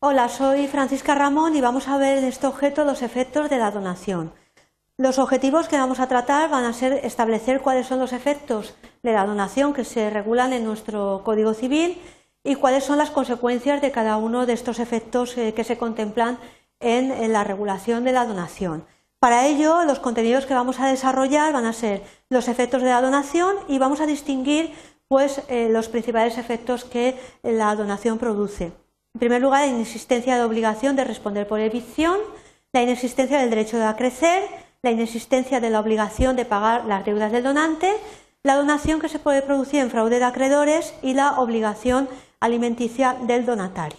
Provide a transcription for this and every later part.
Hola, soy Francisca Ramón y vamos a ver en este objeto los efectos de la donación. Los objetivos que vamos a tratar van a ser establecer cuáles son los efectos de la donación que se regulan en nuestro Código Civil y cuáles son las consecuencias de cada uno de estos efectos eh, que se contemplan en, la regulación de la donación. Para ello, los contenidos que vamos a desarrollar van a ser los efectos de la donación y vamos a distinguir pues, eh, los principales efectos que la donación produce. En primer lugar, la inexistencia de obligación de responder por evicción, la inexistencia del derecho de acrecer, la inexistencia de la obligación de pagar las deudas del donante, la donación que se puede producir en fraude de acreedores y la obligación alimenticia del donatario.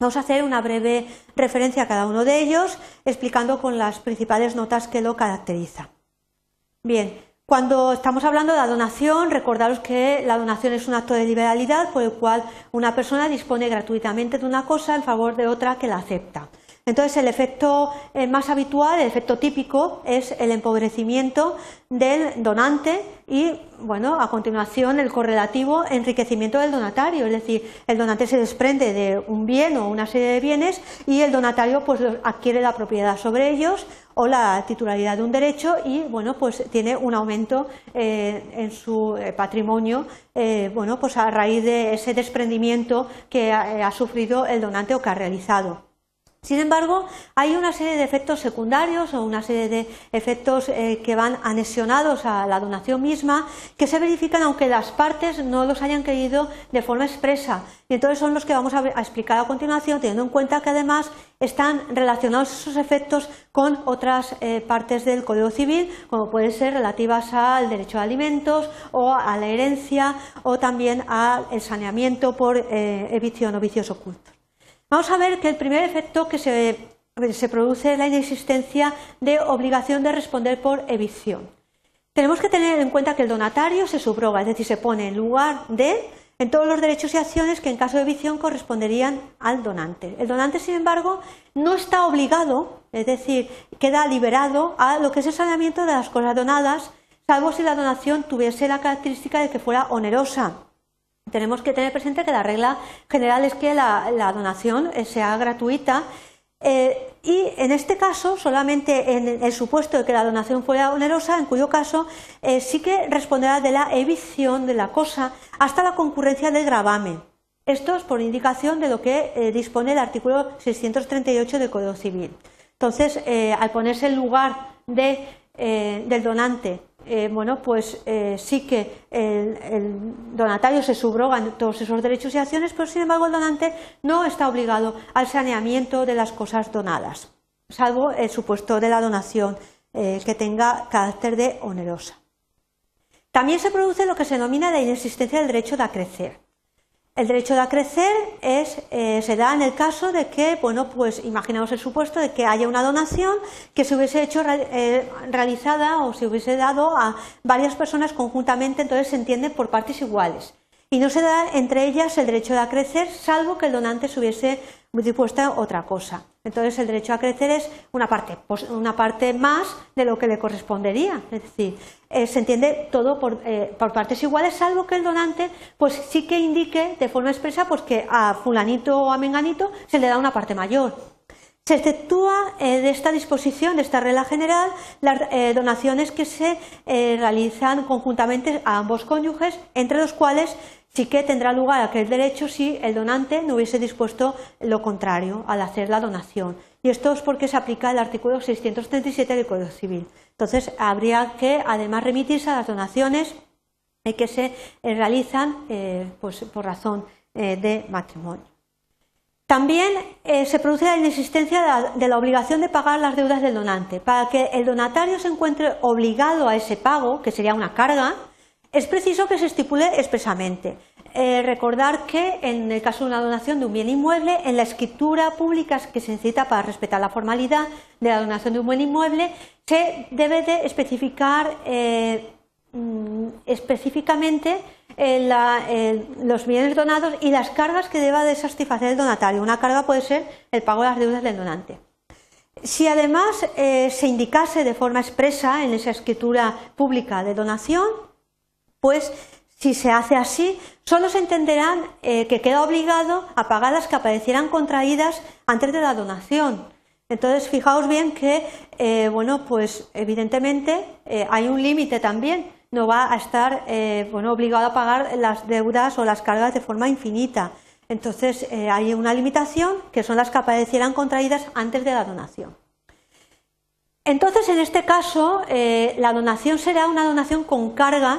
Vamos a hacer una breve referencia a cada uno de ellos, explicando con las principales notas que lo caracterizan. Bien, cuando estamos hablando de la donación, recordaros que la donación es un acto de liberalidad por el cual una persona dispone gratuitamente de una cosa en favor de otra que la acepta. Entonces, el efecto eh, más habitual, el efecto típico, es el empobrecimiento del donante y, bueno, a continuación el correlativo enriquecimiento del donatario, es decir, el donante se desprende de un bien o una serie de bienes y el donatario pues adquiere la propiedad sobre ellos o la titularidad de un derecho y, bueno, pues tiene un aumento eh, en su eh, patrimonio, bueno, pues a raíz de ese desprendimiento que ha sufrido el donante o que ha realizado. Sin embargo, hay una serie de efectos secundarios o una serie de efectos eh, que van anexionados a la donación misma que se verifican aunque las partes no los hayan querido de forma expresa. Y entonces son los que vamos a, explicar a continuación, teniendo en cuenta que además están relacionados esos efectos con otras eh, partes del Código Civil, como pueden ser relativas al derecho a alimentos o a la herencia o también al saneamiento por eh, evicción o vicios ocultos. Vamos a ver que el primer efecto que se, produce es la inexistencia de obligación de responder por evicción. Tenemos que tener en cuenta que el donatario se subroga, es decir, se pone en lugar de en todos los derechos y acciones que en caso de evicción corresponderían al donante. El donante, sin embargo, no está obligado, es decir, queda liberado a lo que es el saneamiento de las cosas donadas, salvo si la donación tuviese la característica de que fuera onerosa tenemos que tener presente que la regla general es que la, donación eh, sea gratuita eh, y en este caso, solamente en el supuesto de que la donación fuera onerosa, en cuyo caso eh, sí que responderá de la evicción de la cosa hasta la concurrencia del gravamen. Esto es por indicación de lo que dispone el artículo 638 del Código Civil. Entonces, al ponerse en lugar del donante eh, bueno, pues eh, sí que el, donatario se subroga en todos esos derechos y acciones, pero sin embargo el donante no está obligado al saneamiento de las cosas donadas, salvo el supuesto de la donación eh, que tenga carácter de onerosa. También se produce lo que se denomina la inexistencia del derecho de acrecer. El derecho de acrecer es, eh, se da en el caso de que, bueno, pues imaginamos el supuesto de que haya una donación que se hubiese hecho eh, realizada o se hubiese dado a varias personas conjuntamente, entonces se entiende por partes iguales. Y no se da entre ellas el derecho de acrecer, salvo que el donante se hubiese dispuesta otra cosa. Entonces el derecho a crecer es una parte, una parte más de lo que le correspondería. Es decir, eh, se entiende todo eh, por, partes iguales, salvo que el donante pues sí que indique de forma expresa pues, que a fulanito o a menganito se le da una parte mayor. Se exceptúa eh, de esta disposición, de esta regla general, las donaciones que se realizan conjuntamente a ambos cónyuges, entre los cuales sí que tendrá lugar aquel derecho si el donante no hubiese dispuesto lo contrario al hacer la donación. Y esto es porque se aplica el artículo 637 del Código Civil. Entonces, habría que además remitirse a las donaciones que se eh, realizan eh, pues, por razón eh, de matrimonio. También se produce la inexistencia de la obligación de pagar las deudas del donante. Para que el donatario se encuentre obligado a ese pago, que sería una carga, es preciso que se estipule expresamente. Eh, recordar que en el caso de una donación de un bien inmueble, en la escritura pública que se necesita para respetar la formalidad de la donación de un buen inmueble, se debe de especificar eh, mm, específicamente eh, los bienes donados y las cargas que deba de satisfacer el donatario. Una carga puede ser el pago de las deudas del donante. Si además se indicase de forma expresa en esa escritura pública de donación, pues Si se hace así, solo se entenderán eh, que queda obligado a pagar las que aparecieran contraídas antes de la donación. Entonces, fijaos bien que, eh, bueno, pues evidentemente eh, hay un límite también. No va a estar, bueno, obligado a pagar las deudas o las cargas de forma infinita. Entonces, hay una limitación que son las que aparecieran contraídas antes de la donación. Entonces, en este caso, la donación será una donación con carga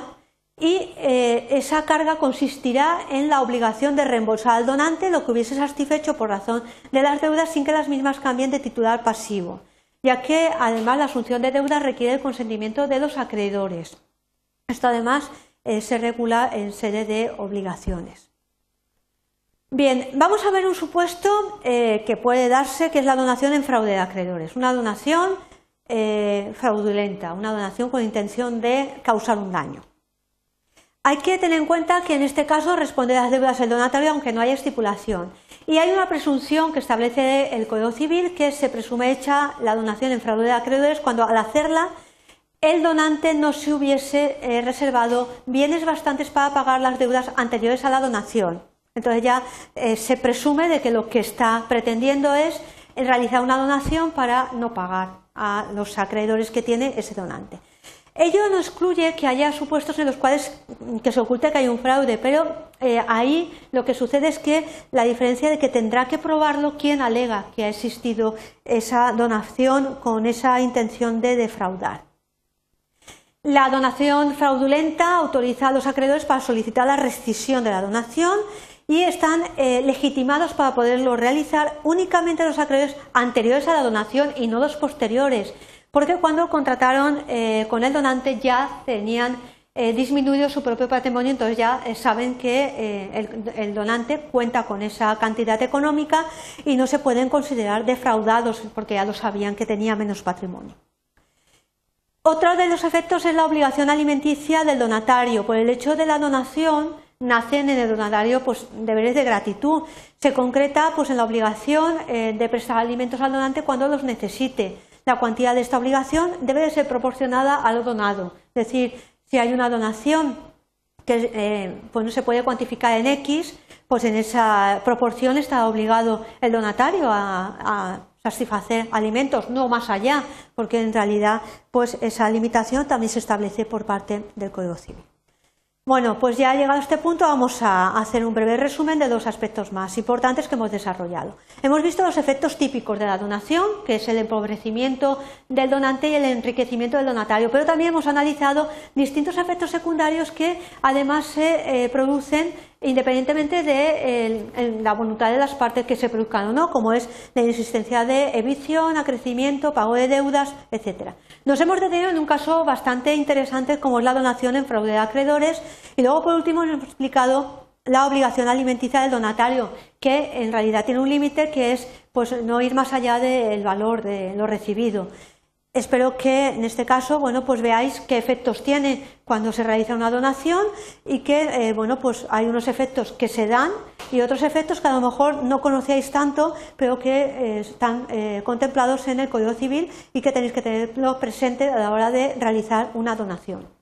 y eh, esa carga consistirá en la obligación de reembolsar al donante lo que hubiese satisfecho por razón de las deudas sin que las mismas cambien de titular pasivo, ya que además la asunción de deudas requiere el consentimiento de los acreedores. Esto además eh, se regula en sede de obligaciones. Bien, vamos a ver un supuesto eh, que puede darse, que es la donación en fraude de acreedores. Una donación fraudulenta, una donación con intención de causar un daño. Hay que tener en cuenta que en este caso responde a las deudas el donatario aunque no haya estipulación. Y hay una presunción que establece el Código Civil que se presume hecha la donación en fraude de acreedores cuando al hacerla el donante no se hubiese eh, reservado bienes bastantes para pagar las deudas anteriores a la donación. Entonces ya eh, se presume de que lo que está pretendiendo es realizar una donación para no pagar a los acreedores que tiene ese donante. Ello no excluye que haya supuestos en los cuales que se oculte que hay un fraude, pero eh, ahí lo que sucede es que la diferencia de que tendrá que probarlo quien alega que ha existido esa donación con esa intención de defraudar. La donación fraudulenta autoriza a los acreedores para solicitar la rescisión de la donación y están eh, legitimados para poderlo realizar únicamente los acreedores anteriores a la donación y no los posteriores porque cuando contrataron eh, con el donante ya tenían eh, disminuido su propio patrimonio, entonces ya saben que el, donante cuenta con esa cantidad económica y no se pueden considerar defraudados porque ya lo sabían que tenía menos patrimonio. Otro de los efectos es la obligación alimenticia del donatario. Por el hecho de la donación, nacen en el donatario pues, deberes de gratitud. Se concreta pues, en la obligación de prestar alimentos al donante cuando los necesite la cuantía de esta obligación debe ser proporcionada a lo donado. Es decir, si hay una donación que eh, pues no se puede cuantificar en X, pues en esa proporción está obligado el donatario a, a, satisfacer alimentos, no más allá, porque en realidad pues esa limitación también se establece por parte del Código Civil. Bueno, pues ya llegado a este punto vamos a hacer un breve resumen de dos aspectos más importantes que hemos desarrollado. Hemos visto los efectos típicos de la donación, que es el empobrecimiento del donante y el enriquecimiento del donatario, pero también hemos analizado distintos efectos secundarios que además se eh, producen independientemente de la voluntad de las partes que se produzcan o no, como es la insistencia de evicción, acrecimiento, pago de deudas, etcétera. Nos hemos detenido en un caso bastante interesante como es la donación en fraude de acreedores y luego por último hemos explicado la obligación alimenticia del donatario, que en realidad tiene un límite que es pues, no ir más allá del valor de lo recibido. Espero que en este caso, bueno, pues veáis qué efectos tiene cuando se realiza una donación y que, eh, bueno, pues hay unos efectos que se dan y otros efectos que a lo mejor no conocíais tanto, pero que eh, están eh, contemplados en el Código Civil y que tenéis que tenerlo presente a la hora de realizar una donación.